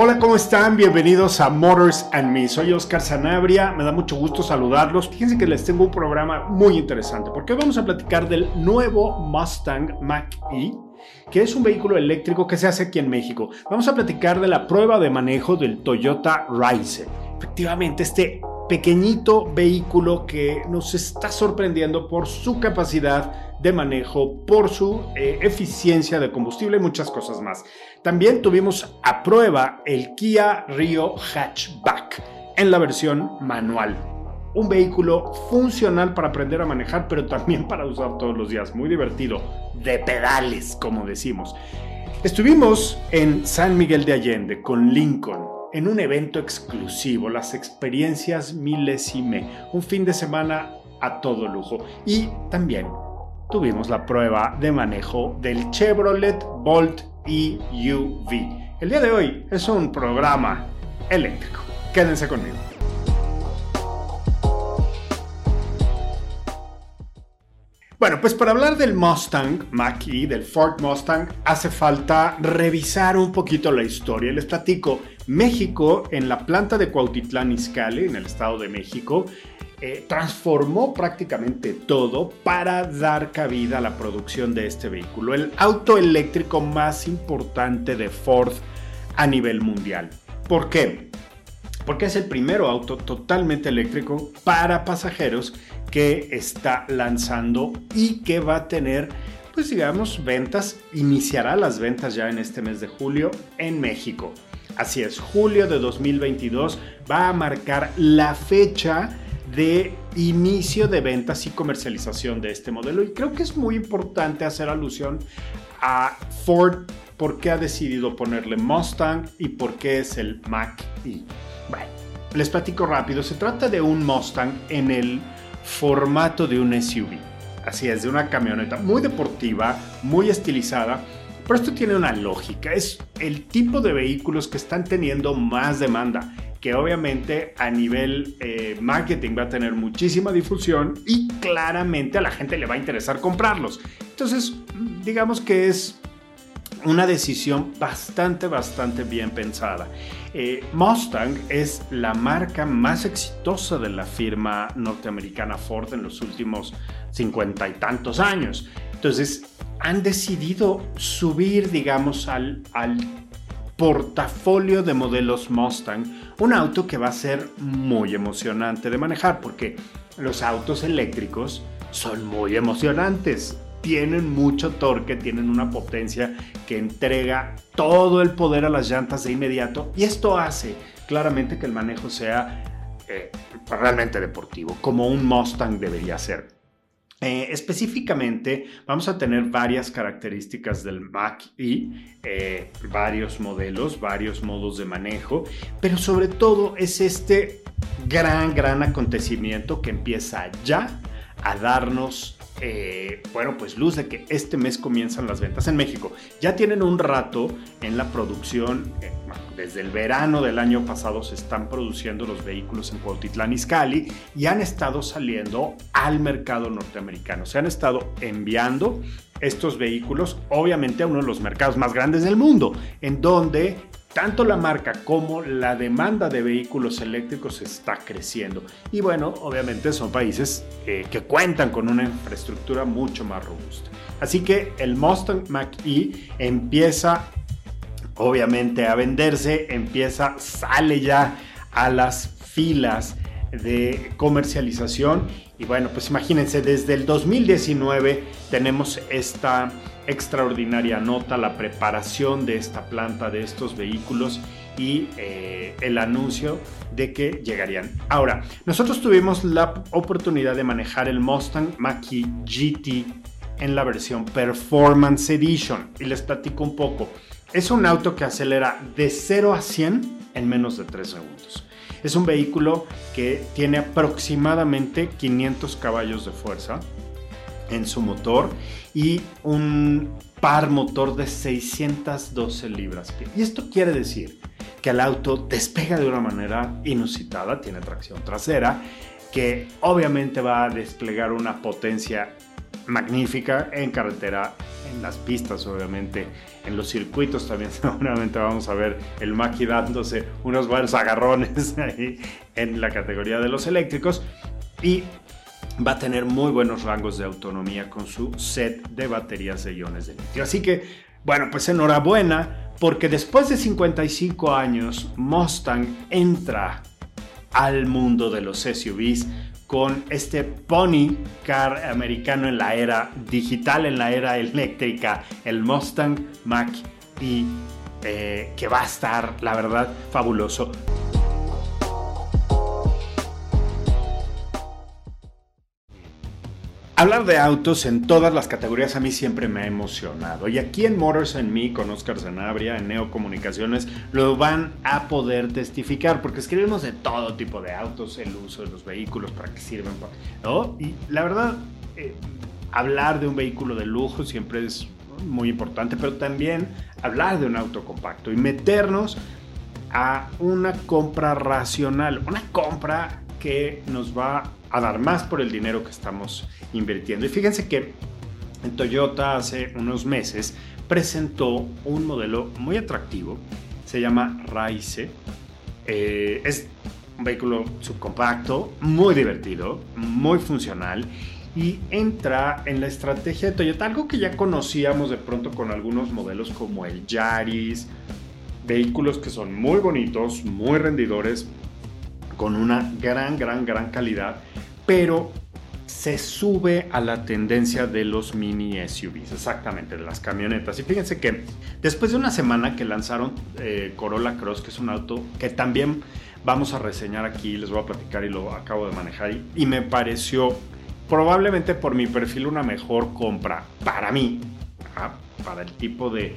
Hola, ¿cómo están? Bienvenidos a Motors and Me. Soy Oscar Sanabria, me da mucho gusto saludarlos. Fíjense que les tengo un programa muy interesante porque hoy vamos a platicar del nuevo Mustang Mach-E, que es un vehículo eléctrico que se hace aquí en México. Vamos a platicar de la prueba de manejo del Toyota Rise. Efectivamente, este pequeñito vehículo que nos está sorprendiendo por su capacidad de manejo, por su eh, eficiencia de combustible y muchas cosas más. También tuvimos a prueba el Kia Rio Hatchback en la versión manual. Un vehículo funcional para aprender a manejar, pero también para usar todos los días. Muy divertido. De pedales, como decimos. Estuvimos en San Miguel de Allende con Lincoln en un evento exclusivo, las experiencias milésime, un fin de semana a todo lujo. Y también tuvimos la prueba de manejo del Chevrolet Bolt EUV. El día de hoy es un programa eléctrico. Quédense conmigo. Bueno, pues para hablar del Mustang Mach-E, del Ford Mustang, hace falta revisar un poquito la historia. Les platico, México, en la planta de Cuautitlán Izcalli, en el Estado de México, eh, transformó prácticamente todo para dar cabida a la producción de este vehículo, el auto eléctrico más importante de Ford a nivel mundial. ¿Por qué? Porque es el primer auto totalmente eléctrico para pasajeros que está lanzando y que va a tener, pues digamos, ventas, iniciará las ventas ya en este mes de julio en México. Así es, julio de 2022 va a marcar la fecha de inicio de ventas y comercialización de este modelo y creo que es muy importante hacer alusión a Ford por qué ha decidido ponerle Mustang y por qué es el Mach-E. Bueno, les platico rápido, se trata de un Mustang en el formato de un SUV. Así es, de una camioneta muy deportiva, muy estilizada. Pero esto tiene una lógica, es el tipo de vehículos que están teniendo más demanda, que obviamente a nivel eh, marketing va a tener muchísima difusión y claramente a la gente le va a interesar comprarlos. Entonces, digamos que es una decisión bastante, bastante bien pensada. Eh, Mustang es la marca más exitosa de la firma norteamericana Ford en los últimos cincuenta y tantos años. Entonces, han decidido subir, digamos, al, al portafolio de modelos Mustang, un auto que va a ser muy emocionante de manejar porque los autos eléctricos son muy emocionantes tienen mucho torque, tienen una potencia que entrega todo el poder a las llantas de inmediato y esto hace claramente que el manejo sea eh, realmente deportivo, como un Mustang debería ser. Eh, específicamente vamos a tener varias características del Mac y eh, varios modelos, varios modos de manejo, pero sobre todo es este gran, gran acontecimiento que empieza ya a darnos eh, bueno, pues luz de que este mes comienzan las ventas en México. Ya tienen un rato en la producción, eh, desde el verano del año pasado se están produciendo los vehículos en Cuautitlán Izcalli y han estado saliendo al mercado norteamericano. Se han estado enviando estos vehículos, obviamente, a uno de los mercados más grandes del mundo, en donde tanto la marca como la demanda de vehículos eléctricos está creciendo. Y bueno, obviamente son países que cuentan con una infraestructura mucho más robusta. Así que el Mustang Mach-E empieza obviamente a venderse, empieza, sale ya a las filas de comercialización. Y bueno, pues imagínense, desde el 2019 tenemos esta extraordinaria nota, la preparación de esta planta, de estos vehículos. y eh, el anuncio de que llegarían. Ahora, nosotros tuvimos la oportunidad de manejar el Mustang Mach-E GT en la versión Performance Edition y les platico un poco. Es un auto que acelera de 0 a 100 en menos de 3 segundos. Es un vehículo que tiene aproximadamente 500 caballos de fuerza en su motor y un par motor de 612 libras. Y esto quiere decir que el auto despega de una manera inusitada, tiene tracción trasera, que obviamente va a desplegar una potencia magnífica en carretera, en las pistas obviamente, en los circuitos también seguramente vamos a ver el Maki dándose unos buenos agarrones ahí en la categoría de los eléctricos y va a tener muy buenos rangos de autonomía con su set de baterías de iones de litio. Así que, bueno, pues enhorabuena, porque después de 55 años, Mustang entra al mundo de los SUVs con este pony car americano en la era digital, en la era eléctrica, el Mustang Mach eh, que va a estar, la verdad, fabuloso. Hablar de autos en todas las categorías a mí siempre me ha emocionado. Y aquí en Motors en Me, con Oscar Zanabria, en Neo Comunicaciones, lo van a poder testificar, porque escribimos de todo tipo de autos, el uso de los vehículos, para qué sirven, ¿no? Y la verdad, eh, hablar de un vehículo de lujo siempre es muy importante, pero también hablar de un auto compacto y meternos a una compra racional, una compra que nos va a dar más por el dinero que estamos invirtiendo. Y fíjense que en Toyota hace unos meses presentó un modelo muy atractivo, se llama Raice. Eh, es un vehículo subcompacto, muy divertido, muy funcional y entra en la estrategia de Toyota, algo que ya conocíamos de pronto con algunos modelos como el Yaris, vehículos que son muy bonitos, muy rendidores, con una gran, gran, gran calidad, pero se sube a la tendencia de los mini SUVs, exactamente, de las camionetas. Y fíjense que después de una semana que lanzaron eh, Corolla Cross, que es un auto que también vamos a reseñar aquí, les voy a platicar y lo acabo de manejar, y, me pareció probablemente por mi perfil una mejor compra para mí, para el tipo de,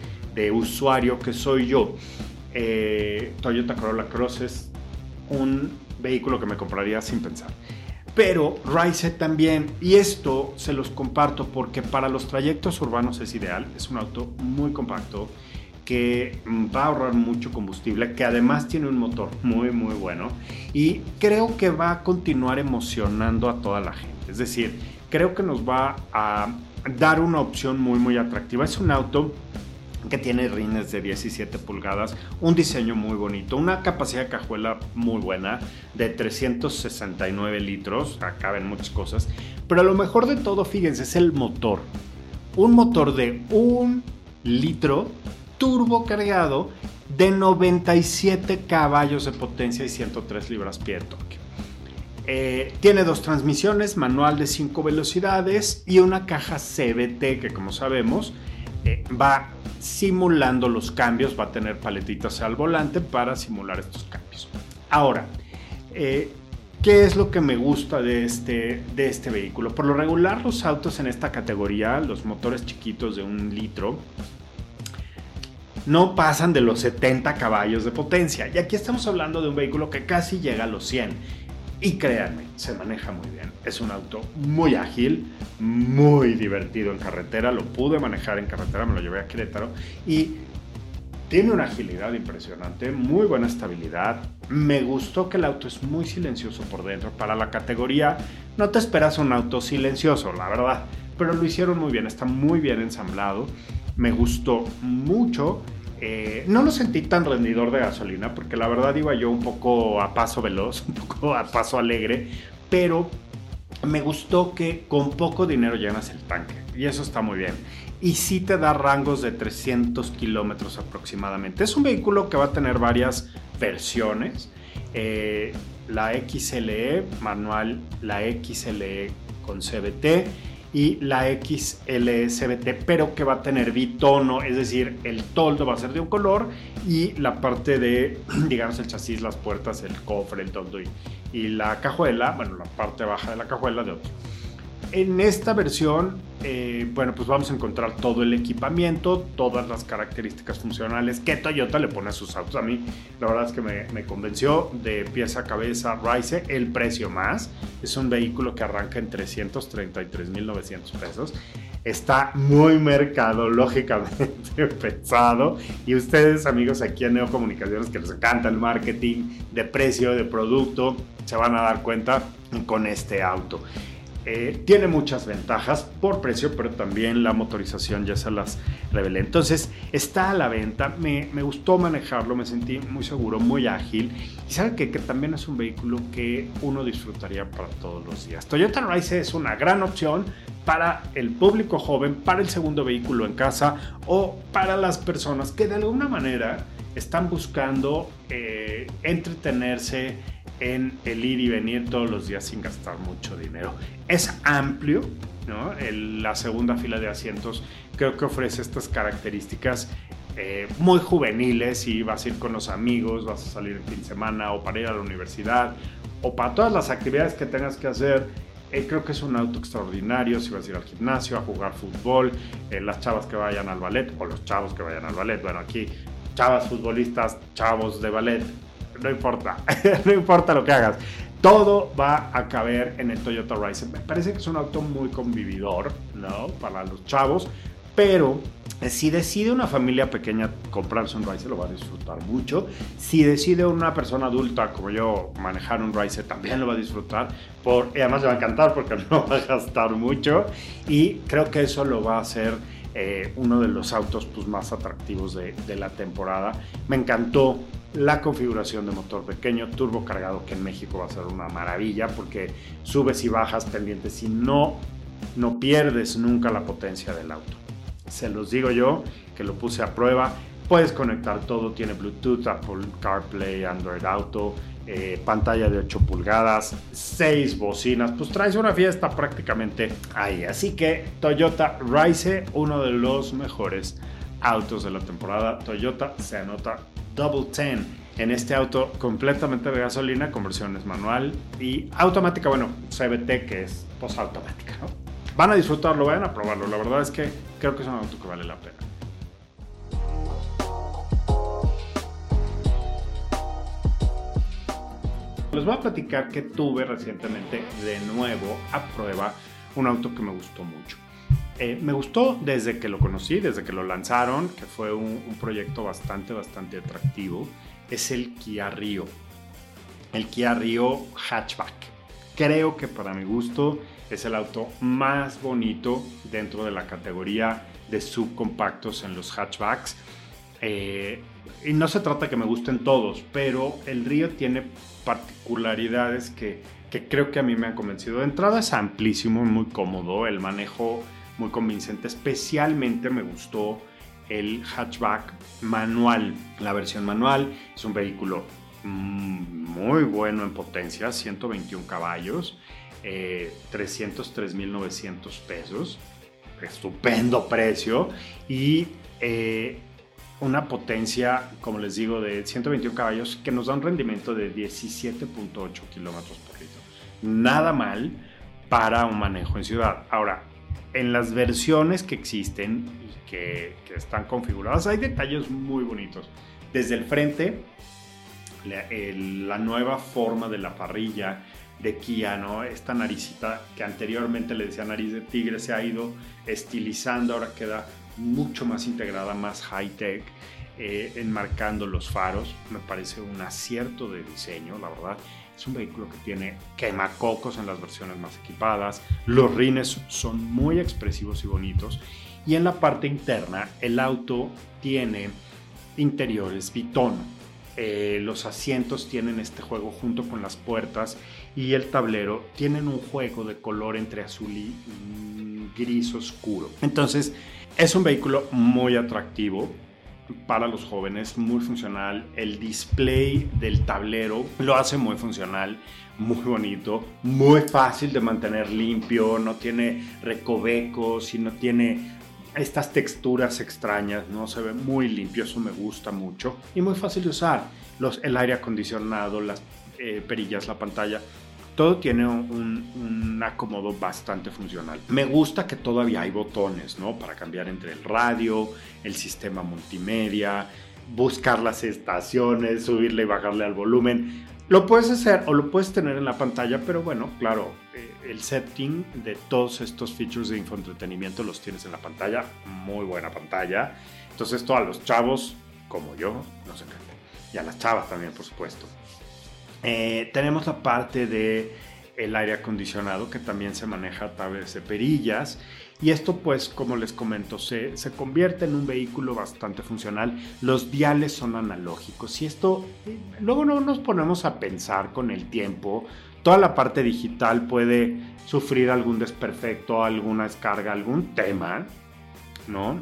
usuario que soy yo. Eh, Toyota Corolla Cross es un vehículo que me compraría sin pensar. Pero Rise también, y esto se los comparto porque para los trayectos urbanos es ideal, es un auto muy compacto que va a ahorrar mucho combustible, que además tiene un motor muy muy bueno y creo que va a continuar emocionando a toda la gente. Es decir, creo que nos va a dar una opción muy muy atractiva. Es un auto que tiene rines de 17 pulgadas, un diseño muy bonito, una capacidad de cajuela muy buena de 369 litros, caben muchas cosas, pero lo mejor de todo, fíjense, es el motor. Un motor de un litro turbo cargado de 97 caballos de potencia y 103 libras-pie de torque. Eh, tiene dos transmisiones, manual de 5 velocidades y una caja CBT que como sabemos eh, va simulando los cambios, va a tener paletitas al volante para simular estos cambios. Ahora, eh, ¿qué es lo que me gusta de este, de este vehículo? Por lo regular los autos en esta categoría, los motores chiquitos de un litro, no pasan de los 70 caballos de potencia. Y aquí estamos hablando de un vehículo que casi llega a los 100. Y créanme, se maneja muy bien. Es un auto muy ágil, muy divertido en carretera. Lo pude manejar en carretera, me lo llevé a Querétaro. Y tiene una agilidad impresionante, muy buena estabilidad. Me gustó que el auto es muy silencioso por dentro. Para la categoría, no te esperas un auto silencioso, la verdad. Pero lo hicieron muy bien, está muy bien ensamblado. Me gustó mucho eh, no lo sentí tan rendidor de gasolina, porque la verdad iba yo un poco a paso veloz, un poco a paso alegre, pero me gustó que con poco dinero llenas el tanque, y eso está muy bien. Y sí te da rangos de 300 kilómetros aproximadamente. Es un vehículo que va a tener varias versiones. Eh, la XLE manual, la XLE con CBT y la XLSBT, pero que va a tener bitono, es decir, el toldo va a ser de un color y la parte de, digamos, el chasis, las puertas, el cofre, el toldo y, y la cajuela, bueno, la parte baja de la cajuela de otro. En esta versión, eh, bueno, pues vamos a encontrar todo el equipamiento, todas las características funcionales que Toyota le pone a sus autos. A mí, la verdad es que me, convenció de pieza a cabeza Rise, el precio más. Es un vehículo que arranca en 333.900 pesos. Está muy mercadológicamente pensado. Y ustedes, amigos, aquí en Neocomunicaciones, que les encanta el marketing de precio, de producto, se van a dar cuenta con este auto. Eh, tiene muchas ventajas por precio, pero también la motorización ya se las revelé. Entonces está a la venta, me, gustó manejarlo, me sentí muy seguro, muy ágil y sabe que, también es un vehículo que uno disfrutaría para todos los días. Toyota Rise es una gran opción para el público joven, para el segundo vehículo en casa o para las personas que de alguna manera están buscando eh, entretenerse en el ir y venir todos los días sin gastar mucho dinero. Es amplio, ¿no? la segunda fila de asientos creo que ofrece estas características eh, muy juveniles y vas a ir con los amigos, vas a salir el fin de semana o para ir a la universidad o para todas las actividades que tengas que hacer. Eh, creo que es un auto extraordinario si vas a ir al gimnasio, a jugar fútbol, eh, las chavas que vayan al ballet o los chavos que vayan al ballet. Bueno, aquí chavas futbolistas, chavos de ballet, no importa, no importa lo que hagas. Todo va a caber en el Toyota Rise. Me parece que es un auto muy convividor, ¿no? Para los chavos, pero si decide una familia pequeña comprarse un Rise, lo va a disfrutar mucho. Si decide una persona adulta como yo manejar un Rise, también lo va a disfrutar. Por, y además le va a encantar porque no va a gastar mucho. Y creo que eso lo va a hacer eh, uno de los autos pues, más atractivos de, la temporada. Me encantó la configuración de motor pequeño, turbo cargado, que en México va a ser una maravilla porque subes y bajas pendientes y no, no pierdes nunca la potencia del auto. Se los digo yo, que lo puse a prueba. Puedes conectar todo, tiene Bluetooth, Apple CarPlay, Android Auto, eh, pantalla de 8 pulgadas, 6 bocinas, pues traes una fiesta prácticamente ahí. Así que Toyota Rise, uno de los mejores autos de la temporada. Toyota se anota Double Ten en este auto completamente de gasolina, conversiones manual y automática, bueno, CBT que es automática, ¿no? Van a disfrutarlo, vayan a probarlo. La verdad es que creo que es un auto que vale la pena. Les voy a platicar que tuve recientemente de nuevo a prueba un auto que me gustó mucho. Eh, me gustó desde que lo conocí, desde que lo lanzaron, que fue un, proyecto bastante, bastante atractivo. Es el Kia Rio. El Kia Rio Hatchback. Creo que para mi gusto es el auto más bonito dentro de la categoría de subcompactos en los hatchbacks. Eh, y no se trata que me gusten todos, pero el Rio tiene particularidades que, que creo que a mí me han convencido. De entrada es amplísimo, muy cómodo, el manejo muy convincente. Especialmente me gustó el hatchback manual. La versión manual es un vehículo mm, muy bueno en potencia, 121 caballos, eh, 303.900 pesos, estupendo precio y eh, una potencia, como les digo, de 121 caballos que nos da un rendimiento de 17.8 kilómetros por litro. Nada mal para un manejo en ciudad. Ahora, en las versiones que existen y que, están configuradas hay detalles muy bonitos. Desde el frente, la, nueva forma de la parrilla de Kia. Esta naricita que anteriormente le decía nariz de tigre se ha ido estilizando, ahora queda mucho más integrada, más high-tech, eh, enmarcando los faros. Me parece un acierto de diseño, la verdad. Es un vehículo que tiene quemacocos en las versiones más equipadas. Los rines son muy expresivos y bonitos. Y en la parte interna, el auto tiene interiores bitono. Eh, los asientos tienen este juego junto con las puertas y el tablero tienen un juego de color entre azul y gris oscuro. Entonces, es un vehículo muy atractivo para los jóvenes, muy funcional. El display del tablero lo hace muy funcional, muy bonito, muy fácil de mantener limpio, no tiene recovecos y no tiene estas texturas extrañas, ¿no? Se ve muy limpio, eso me gusta mucho. Y muy fácil de usar. Los, el aire acondicionado, las eh, perillas, la pantalla, todo tiene un, acomodo bastante funcional. Me gusta que todavía hay botones, ¿no? Para cambiar entre el radio, el sistema multimedia, buscar las estaciones, subirle y bajarle al volumen. Lo puedes hacer o lo puedes tener en la pantalla, pero bueno, claro, eh, el setting de todos estos features de infoentretenimiento los tienes en la pantalla. Muy buena pantalla. Entonces, todos los chavos, como yo, nos encanta. Y a las chavas también, por supuesto. Eh, tenemos la parte de el aire acondicionado que también se maneja a través de perillas. Y esto pues como les comento se, se convierte en un vehículo bastante funcional. Los diales son analógicos. Y esto luego no nos ponemos a pensar con el tiempo. Toda la parte digital puede sufrir algún desperfecto alguna descarga algún tema no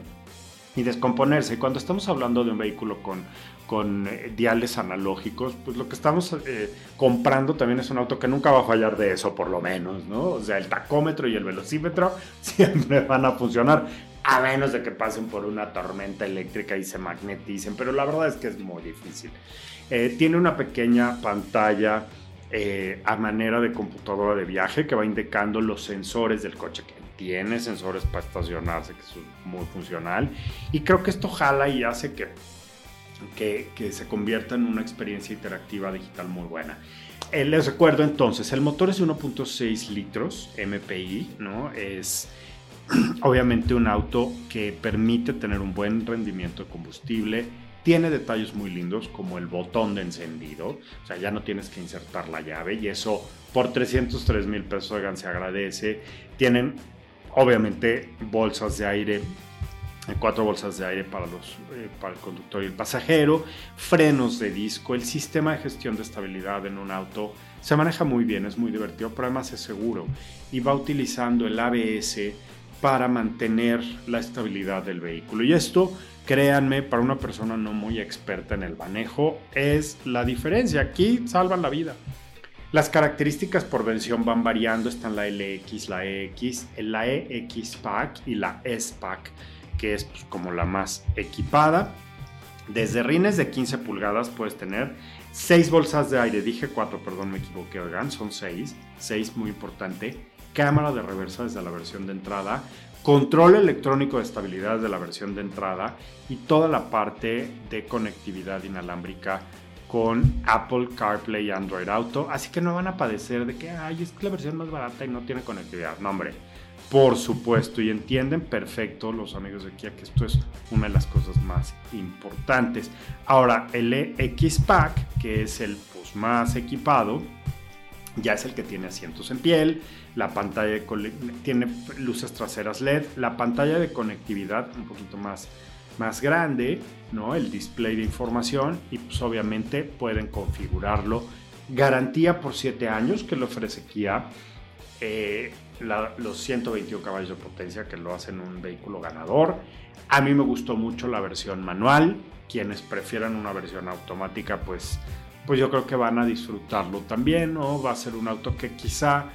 y descomponerse cuando estamos hablando de un vehículo con con eh, diales analógicos, pues lo que estamos eh, comprando también es un auto que nunca va a fallar de eso, por lo menos, ¿no? O sea, el tacómetro y el velocímetro siempre van a funcionar, a menos de que pasen por una tormenta eléctrica y se magneticen, pero la verdad es que es muy difícil. Eh, tiene una pequeña pantalla a manera de computadora de viaje que va indicando los sensores del coche que tiene sensores para estacionarse, que es muy funcional. Y creo que esto jala y hace que que, se convierta en una experiencia interactiva digital muy buena. Eh, les recuerdo entonces, el motor es de 1.6 litros MPI, ¿no? Es obviamente un auto que permite tener un buen rendimiento de combustible. Tiene detalles muy lindos como el botón de encendido, o sea, ya no tienes que insertar la llave y eso por 303 mil pesos, se agradece. Tienen obviamente bolsas de aire cuatro bolsas de aire para, los, eh, para el conductor y el pasajero, frenos de disco, el sistema de gestión de estabilidad en un auto se maneja muy bien, es muy divertido, pero además es seguro y va utilizando el ABS para mantener la estabilidad del vehículo. Y esto, créanme, para una persona no muy experta en el manejo, es la diferencia. Aquí salvan la vida. Las características por versión van variando, están la LX, la EX, la EX Pack y la S Pack que es pues, como la más equipada. Desde rines de 15 pulgadas puedes tener 6 bolsas de aire, dije 4, perdón, me equivoqué, oigan, son 6, 6 muy importante, cámara de reversa desde la versión de entrada, control electrónico de estabilidad de la versión de entrada. Y toda la parte de conectividad inalámbrica con Apple CarPlay y Android Auto, así que no van a padecer de que, ay, es la versión más barata y no tiene conectividad, no hombre, por supuesto, y entienden perfecto los amigos de Kia que esto es una de las cosas más importantes. Ahora, el X Pack, que es el pues, más equipado, ya es el que tiene asientos en piel, la pantalla tiene luces traseras LED, la pantalla de conectividad un poquito más, más grande, ¿no? el display de información y pues obviamente pueden configurarlo. Garantía por 7 años que le ofrece Kia. Eh, los 121 caballos de potencia que lo hacen un vehículo ganador. A mí me gustó mucho la versión manual. Quienes prefieran una versión automática, pues, pues yo creo que van a disfrutarlo también. ¿no? Va a ser un auto que quizá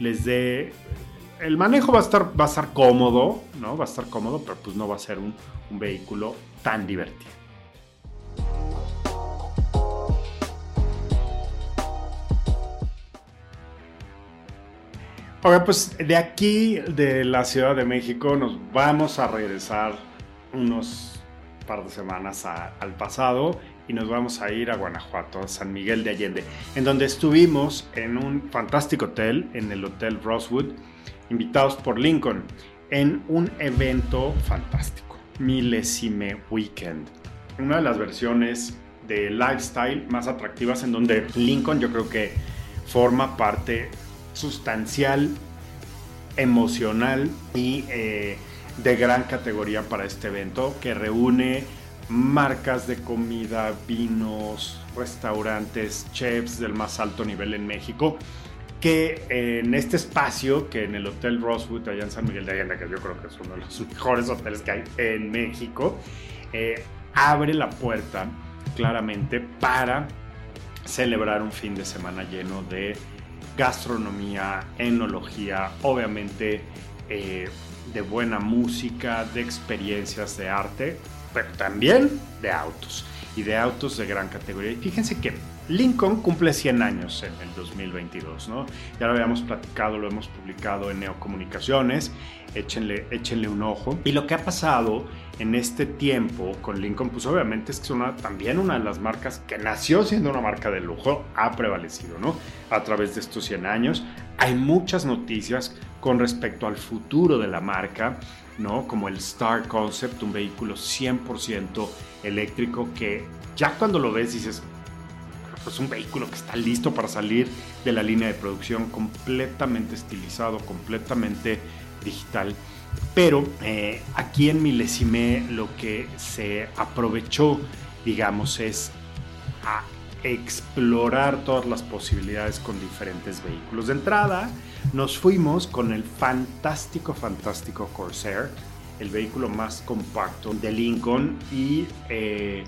les dé... El manejo va a estar, va a estar cómodo, ¿no? Va a estar cómodo, pero pues no va a ser un, vehículo tan divertido. Ok, pues de aquí, de la Ciudad de México, nos vamos a regresar unos par de semanas al pasado y nos vamos a ir a Guanajuato, a San Miguel de Allende, en donde estuvimos en un fantástico hotel, en el Hotel Rosewood, invitados por Lincoln, en un evento fantástico, Milésime Weekend. Una de las versiones de lifestyle más atractivas en donde Lincoln yo creo que forma parte sustancial, emocional y eh, de gran categoría para este evento que reúne marcas de comida, vinos, restaurantes, chefs del más alto nivel en México que en este espacio, que en el Hotel Rosewood allá en San Miguel de Allende, que yo creo que es uno de los mejores hoteles que hay en México, eh, abre la puerta claramente para celebrar un fin de semana lleno de gastronomía, enología, obviamente eh, de buena música, de experiencias de arte, pero también de autos y de autos de gran categoría. Y fíjense que Lincoln cumple 100 años en el 2022, ¿no? Ya lo habíamos platicado, lo hemos publicado en Neocomunicaciones, échenle, échenle un ojo. Y lo que ha pasado en este tiempo con Lincoln, pues obviamente es que es una, también una de las marcas que nació siendo una marca de lujo, ha prevalecido, ¿no? A través de estos 100 años. Hay muchas noticias con respecto al futuro de la marca, ¿no? Como el Star Concept, un vehículo 100% eléctrico que ya cuando lo ves dices, pues un vehículo que está listo para salir de la línea de producción completamente estilizado, completamente digital. Pero eh, aquí en Milesime lo que se aprovechó, digamos, es a explorar todas las posibilidades con diferentes vehículos. De entrada, nos fuimos con el fantástico, fantástico Corsair, el vehículo más compacto de Lincoln y eh,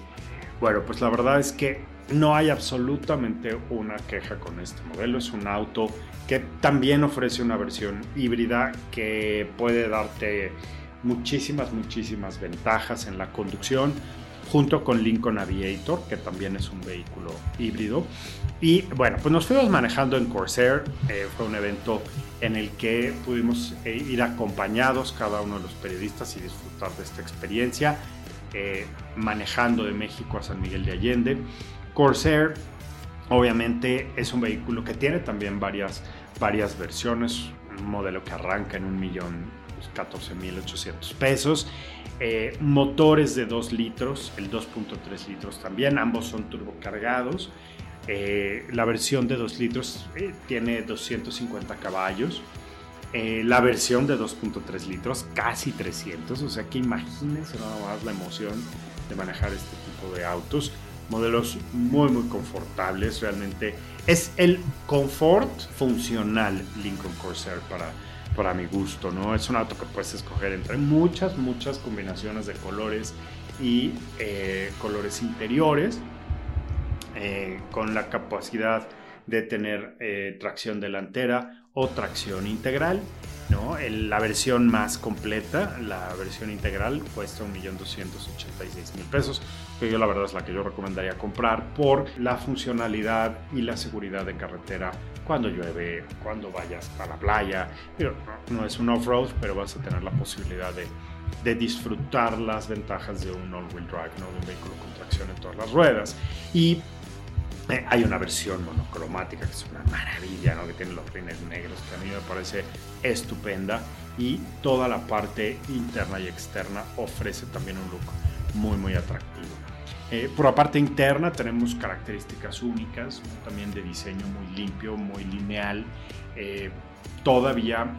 bueno, pues la verdad es que no hay absolutamente una queja con este modelo. Es un auto que también ofrece una versión híbrida que puede darte muchísimas, muchísimas ventajas en la conducción, junto con Lincoln Aviator, que también es un vehículo híbrido. Y bueno, pues nos fuimos manejando en Corsair. Eh, fue un evento en el que pudimos eh, ir acompañados cada uno de los periodistas y disfrutar de esta experiencia, eh, manejando de México a San Miguel de Allende. Corsair obviamente es un vehículo que tiene también varias, varias versiones, un modelo que arranca en un millón 14.800 pesos. Eh, motores de 2 litros, el 2.3 litros también, ambos son turbocargados. Eh, la versión de 2 litros eh, tiene 250 caballos. la versión de 2.3 litros casi 300, o sea que imagínense nada más la emoción de manejar este tipo de autos modelos muy muy confortables. Realmente es el confort funcional Lincoln Corsair para para mi gusto no es un auto que puedes escoger entre muchas muchas combinaciones de colores y eh, colores interiores eh, con la capacidad de tener eh, tracción delantera o tracción integral ¿no? la versión más completa, la versión integral, cuesta 1.286.000 pesos, que yo la verdad es la que yo recomendaría comprar por la funcionalidad y la seguridad de carretera cuando llueve, cuando vayas a la playa. no es un off-road, pero vas a tener la posibilidad de, de disfrutar las ventajas de un all-wheel drive, ¿no? de un vehículo con tracción en todas las ruedas. Y eh, hay una versión monocromática que es una maravilla, ¿no? que tiene los rines negros, que a mí me parece estupenda. Y toda la parte interna y externa ofrece también un look muy, muy atractivo. Eh, por la parte interna tenemos características únicas, también de diseño muy limpio, muy lineal. Eh, todavía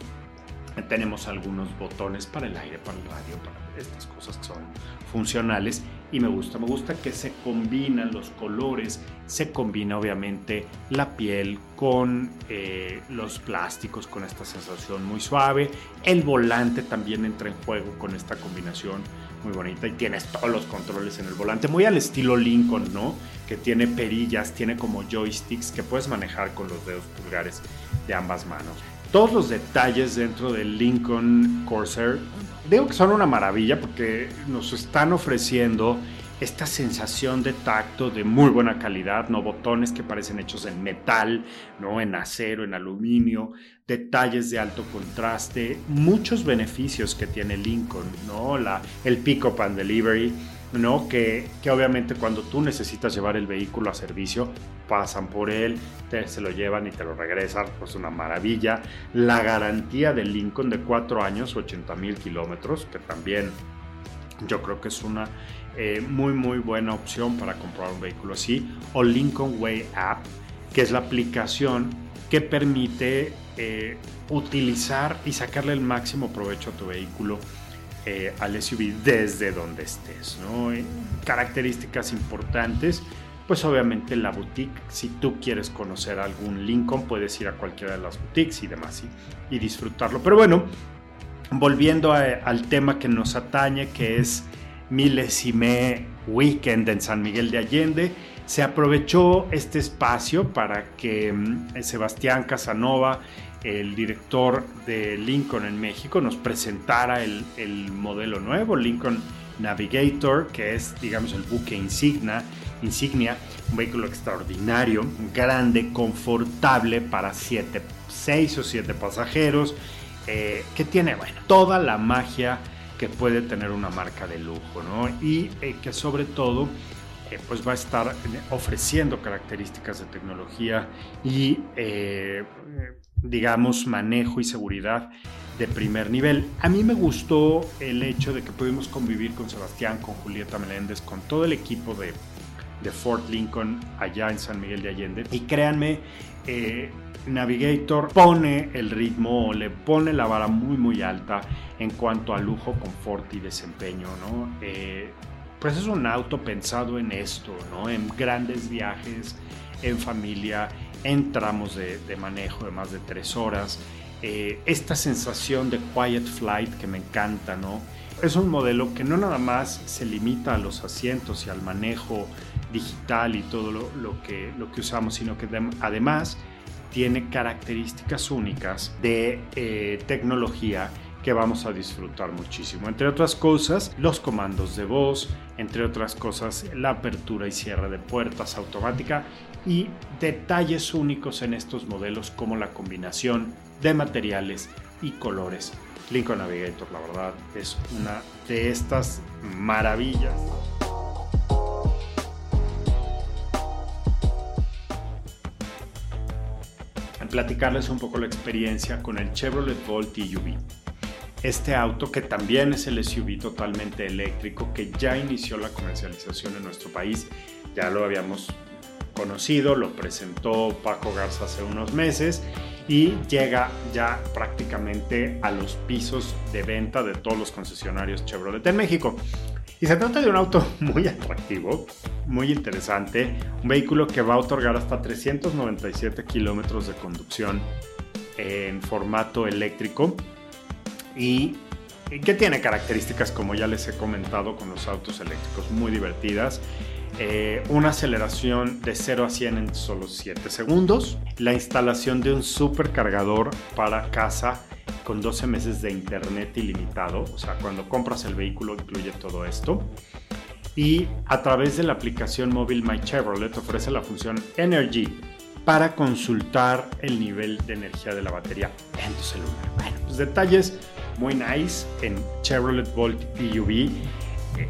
tenemos algunos botones para el aire, para el radio, para estas cosas que son funcionales y me gusta, me gusta que se combinan los colores, se combina obviamente la piel con eh, los plásticos, con esta sensación muy suave, el volante también entra en juego con esta combinación muy bonita y tienes todos los controles en el volante, muy al estilo Lincoln, ¿no? Que tiene perillas, tiene como joysticks que puedes manejar con los dedos pulgares de ambas manos. Todos los detalles dentro del Lincoln Corsair digo que son una maravilla porque nos están ofreciendo esta sensación de tacto de muy buena calidad, no botones que parecen hechos en metal, no en acero, en aluminio, detalles de alto contraste, muchos beneficios que tiene Lincoln, no la el pick up and delivery, no que, que obviamente cuando tú necesitas llevar el vehículo a servicio pasan por él, te, se lo llevan y te lo regresan, pues una maravilla. La garantía del Lincoln de 4 años, 80 mil kilómetros, que también yo creo que es una eh, muy muy buena opción para comprar un vehículo así. O Lincoln Way App, que es la aplicación que permite eh, utilizar y sacarle el máximo provecho a tu vehículo. Eh, al SUV desde donde estés. Características importantes pues obviamente la boutique, si tú quieres conocer algún Lincoln, puedes ir a cualquiera de las boutiques y demás y, disfrutarlo. Pero bueno, volviendo al tema que nos atañe, que es Milesime Weekend en San Miguel de Allende. Se aprovechó este espacio para que mm, Sebastián Casanova, el director de Lincoln en México, nos presentara el, modelo nuevo, Lincoln Navigator, que es, digamos, el buque insignia, insignia un vehículo extraordinario, grande, confortable para 6 o 7 pasajeros, eh, que tiene, bueno, toda la magia que puede tener una marca de lujo, ¿no? Y eh, que sobre todo eh, pues va a estar ofreciendo características de tecnología y digamos manejo y seguridad de primer nivel. A mí me gustó el hecho de que pudimos convivir con Sebastián, con Julieta Meléndez, con todo el equipo de, Fort Lincoln allá en San Miguel de Allende. Y créanme, eh, Navigator pone el ritmo, le pone la vara muy muy alta en cuanto a lujo, confort y desempeño, ¿no? Eh, pues es un auto pensado en esto, ¿no? En grandes viajes, en familia, en tramos de, manejo de más de tres horas. Eh, esta sensación de quiet flight que me encanta, ¿no? Es un modelo que no nada más se limita a los asientos y al manejo digital y todo lo, que, lo que usamos, sino que además tiene características únicas de eh, tecnología que vamos a disfrutar muchísimo. Entre otras cosas, los comandos de voz, entre otras cosas, la apertura y cierre de puertas automática y detalles únicos en estos modelos como la combinación de materiales y colores. Lincoln Navigator, la verdad, es una de estas maravillas. Platicarles un poco la experiencia con el Chevrolet Volt EUV. Este auto que también es el SUV totalmente eléctrico que ya inició la comercialización en nuestro país, ya lo habíamos conocido, lo presentó Paco Garza hace unos meses y llega ya prácticamente a los pisos de venta de todos los concesionarios Chevrolet en México. Y se trata de un auto muy atractivo, muy interesante, un vehículo que va a otorgar hasta 397 kilómetros de conducción en formato eléctrico y que tiene características como ya les he comentado con los autos eléctricos muy divertidas. Eh, una aceleración de 0 a 100 en solo 7 segundos, la instalación de un supercargador para casa con 12 meses de internet ilimitado, o sea, cuando compras el vehículo incluye todo esto. Y a través de la aplicación móvil My Chevrolet ofrece la función Energy para consultar el nivel de energía de la batería en tu celular. Bueno, pues detalles muy nice en Chevrolet Volt EUV. Eh,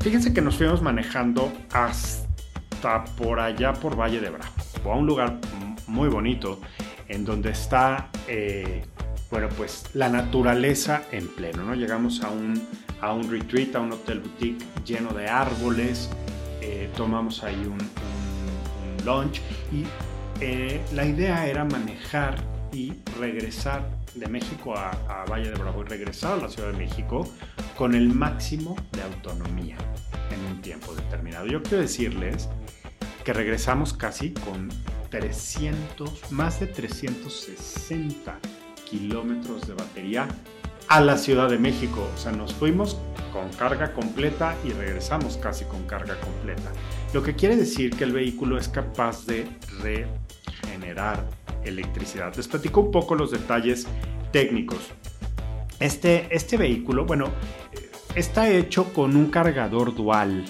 fíjense que nos fuimos manejando hasta por allá por Valle de Bravo, a un lugar muy bonito en donde está eh, bueno, pues la naturaleza en pleno, ¿no? Llegamos a un, a un retreat, a un hotel boutique lleno de árboles, eh, tomamos ahí un, un, lunch y eh, la idea era manejar y regresar de México a, a, Valle de Bravo y regresar a la Ciudad de México con el máximo de autonomía en un tiempo determinado. Yo quiero decirles que regresamos casi con 300, más de 360 kilómetros de batería a la Ciudad de México. O sea, nos fuimos con carga completa y regresamos casi con carga completa. Lo que quiere decir que el vehículo es capaz de regenerar electricidad. Les platico un poco los detalles técnicos. Este, este vehículo, bueno, está hecho con un cargador dual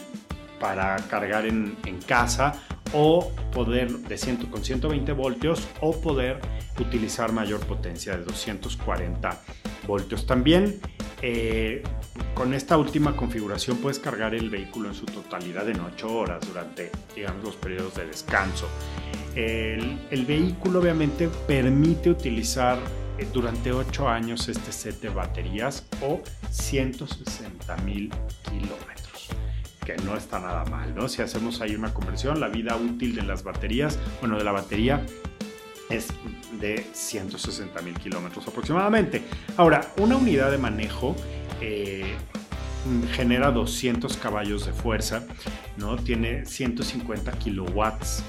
para cargar en, en casa o poder de 100, con 120 voltios o poder utilizar mayor potencia de 240 voltios. También eh, con esta última configuración puedes cargar el vehículo en su totalidad en 8 horas durante digamos, los periodos de descanso. El, vehículo obviamente permite utilizar eh, durante 8 años este set de baterías o 160 mil kilómetros que no está nada mal, ¿no? Si hacemos ahí una conversión, la vida útil de las baterías, bueno, de la batería es de 160 mil kilómetros aproximadamente. Ahora, una unidad de manejo eh, genera 200 caballos de fuerza, ¿no? Tiene 150 kilowatts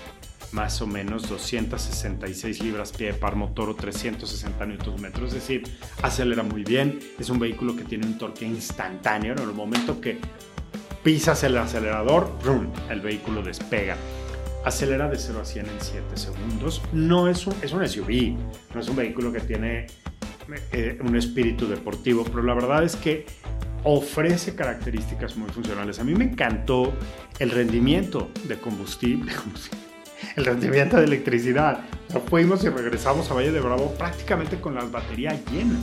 más o menos 266 libras pie de par motor o 360 Nm, es decir, acelera muy bien, es un vehículo que tiene un torque instantáneo, en el momento que pisas el acelerador, el vehículo despega. Acelera de 0 a 100 en 7 segundos. No es un, es un SUV, no es un vehículo que tiene eh, un espíritu deportivo, pero la verdad es que ofrece características muy funcionales. A mí me encantó el rendimiento de combustible, el rendimiento de electricidad. fuimos y regresamos a Valle de Bravo prácticamente con las baterías llenas.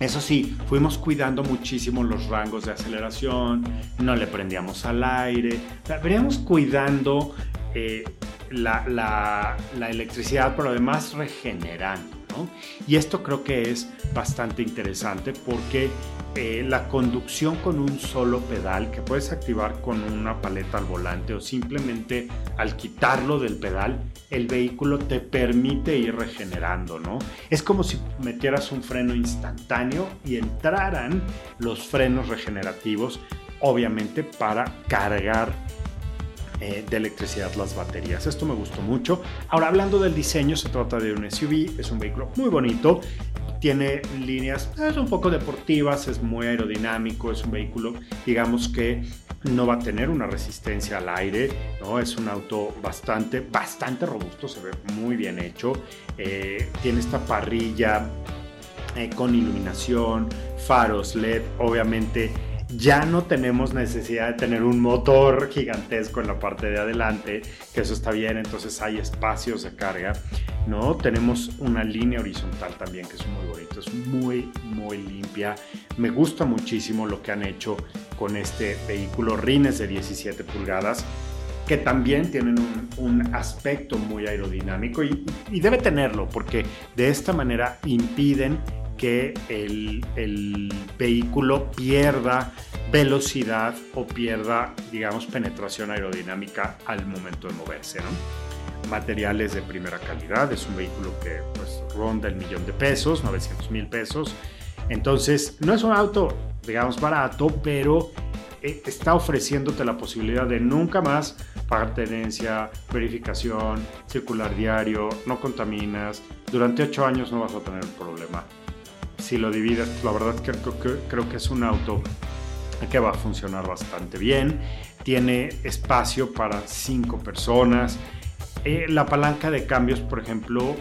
Eso sí, fuimos cuidando muchísimo los rangos de aceleración, no le prendíamos al aire, veníamos cuidando eh, la, la, electricidad, pero además regenerando. Y esto creo que es bastante interesante porque eh, la conducción con un solo pedal que puedes activar con una paleta al volante o simplemente al quitarlo del pedal, el vehículo te permite ir regenerando, ¿no? Es como si metieras un freno instantáneo y entraran los frenos regenerativos, obviamente para cargar eh, de electricidad las baterías. Esto me gustó mucho. Ahora, hablando del diseño, se trata de un SUV, es un vehículo muy bonito, tiene líneas es un poco deportivas, es muy aerodinámico, es un vehículo, digamos que no va a tener una resistencia al aire, ¿no? Es un auto bastante, bastante robusto, se ve muy bien hecho. Eh, tiene esta parrilla eh, con iluminación, faros LED, obviamente ya no tenemos necesidad de tener un motor gigantesco en la parte de adelante, que eso está bien, entonces hay espacios de carga, ¿no? Tenemos una línea horizontal también que es muy bonito, es muy, muy limpia. Me gusta muchísimo lo que han hecho con este vehículo, rines de 17 pulgadas, que también tienen un, aspecto muy aerodinámico y, y debe tenerlo, porque de esta manera impiden que el, vehículo pierda velocidad o pierda, digamos, penetración aerodinámica al momento de moverse. Materiales de primera calidad, es un vehículo que pues, ronda el millón de pesos, 900 mil pesos. Entonces, no es un auto, digamos, barato, pero eh, está ofreciéndote la posibilidad de nunca más pagar tenencia, verificación, circular diario, no contaminas. Durante ocho años no vas a tener problema si lo divides, la verdad que creo, que es un auto que va a funcionar bastante bien. Tiene espacio para cinco personas. Eh, la palanca de cambios, por ejemplo,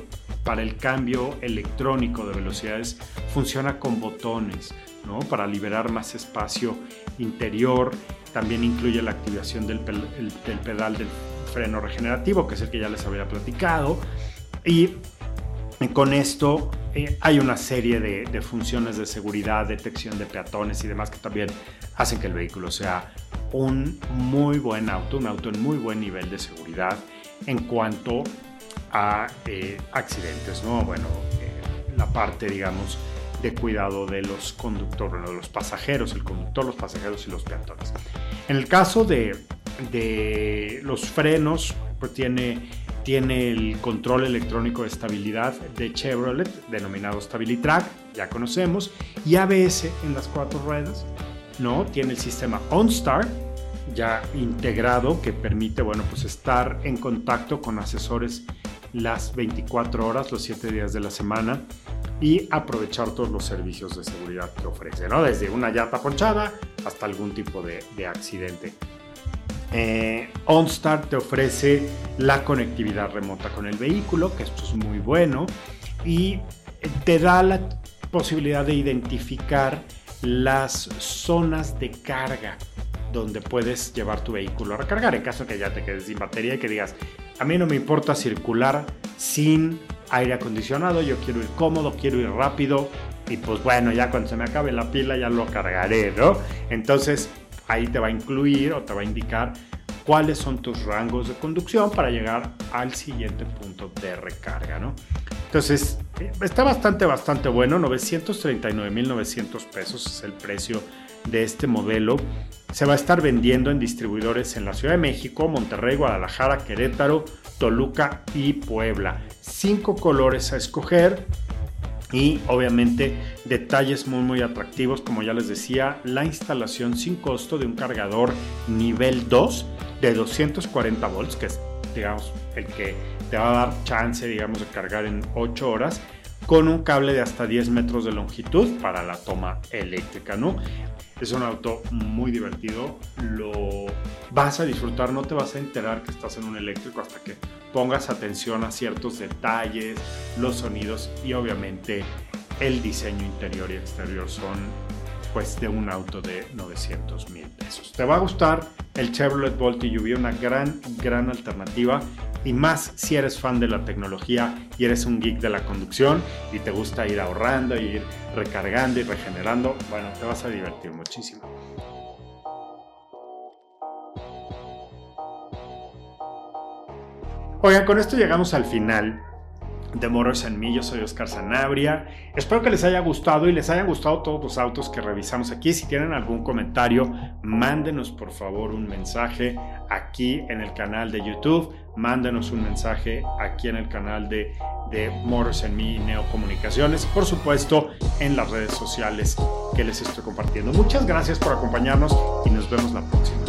para el cambio electrónico de velocidades, funciona con botones, ¿no? Para liberar más espacio interior. También incluye la activación del, del pedal del freno regenerativo, que es el que ya les había platicado. Y con esto eh, hay una serie de, funciones de seguridad, detección de peatones y demás que también hacen que el vehículo sea un muy buen auto, un auto en muy buen nivel de seguridad en cuanto a eh, accidentes, ¿no? Bueno, eh, la parte, digamos, de cuidado de los conductores, de los pasajeros, el conductor, los pasajeros y los peatones. En el caso de, de los frenos, pues tiene tiene el control electrónico de estabilidad de Chevrolet, denominado StabiliTrack, ya conocemos, y ABS en las cuatro ruedas, ¿no? Tiene el sistema OnStar, ya integrado, que permite, bueno, pues estar en contacto con asesores las 24 horas, los 7 días de la semana y aprovechar todos los servicios de seguridad que ofrece, ¿no? Desde una llanta ponchada hasta algún tipo de, de accidente. Eh, OnStar te ofrece la conectividad remota con el vehículo, que esto es muy bueno, y te da la posibilidad de identificar las zonas de carga donde puedes llevar tu vehículo a recargar en caso que ya te quedes sin batería y que digas, a mí no me importa circular sin aire acondicionado, yo quiero ir cómodo, quiero ir rápido y pues bueno, ya cuando se me acabe la pila ya lo cargaré, ¿no? Entonces ahí te va a incluir o te va a indicar cuáles son tus rangos de conducción para llegar al siguiente punto de recarga, ¿no? Entonces, eh, está bastante, bastante bueno, 939.900 pesos es el precio de este modelo. Se va a estar vendiendo en distribuidores en la Ciudad de México, Monterrey, Guadalajara, Querétaro, Toluca y Puebla. Cinco colores a escoger, y obviamente detalles muy muy atractivos como ya les decía la instalación sin costo de un cargador nivel 2 de 240 volts que es digamos el que te va a dar chance digamos de cargar en 8 horas con un cable de hasta 10 metros de longitud para la toma eléctrica no Es un auto muy divertido, lo vas a disfrutar, no te vas a enterar que estás en un eléctrico hasta que pongas atención a ciertos detalles, los sonidos y obviamente el diseño interior y exterior son pues de un auto de 900 mil pesos. Te va a gustar el Chevrolet Bolt EUV, una gran, gran alternativa y más si eres fan de la tecnología y eres un geek de la conducción y te gusta ir ahorrando ir recargando y regenerando, bueno, te vas a divertir muchísimo. Oigan, con esto llegamos al final de Moros en mí. Yo soy Oscar Sanabria. Espero que les haya gustado y les hayan gustado todos los autos que revisamos aquí. Si tienen algún comentario, mándenos por favor un mensaje aquí en el canal de YouTube. Mándenos un mensaje aquí en el canal de, de Moros en mí Neocomunicaciones. Por supuesto, en las redes sociales que les estoy compartiendo. Muchas gracias por acompañarnos y nos vemos la próxima.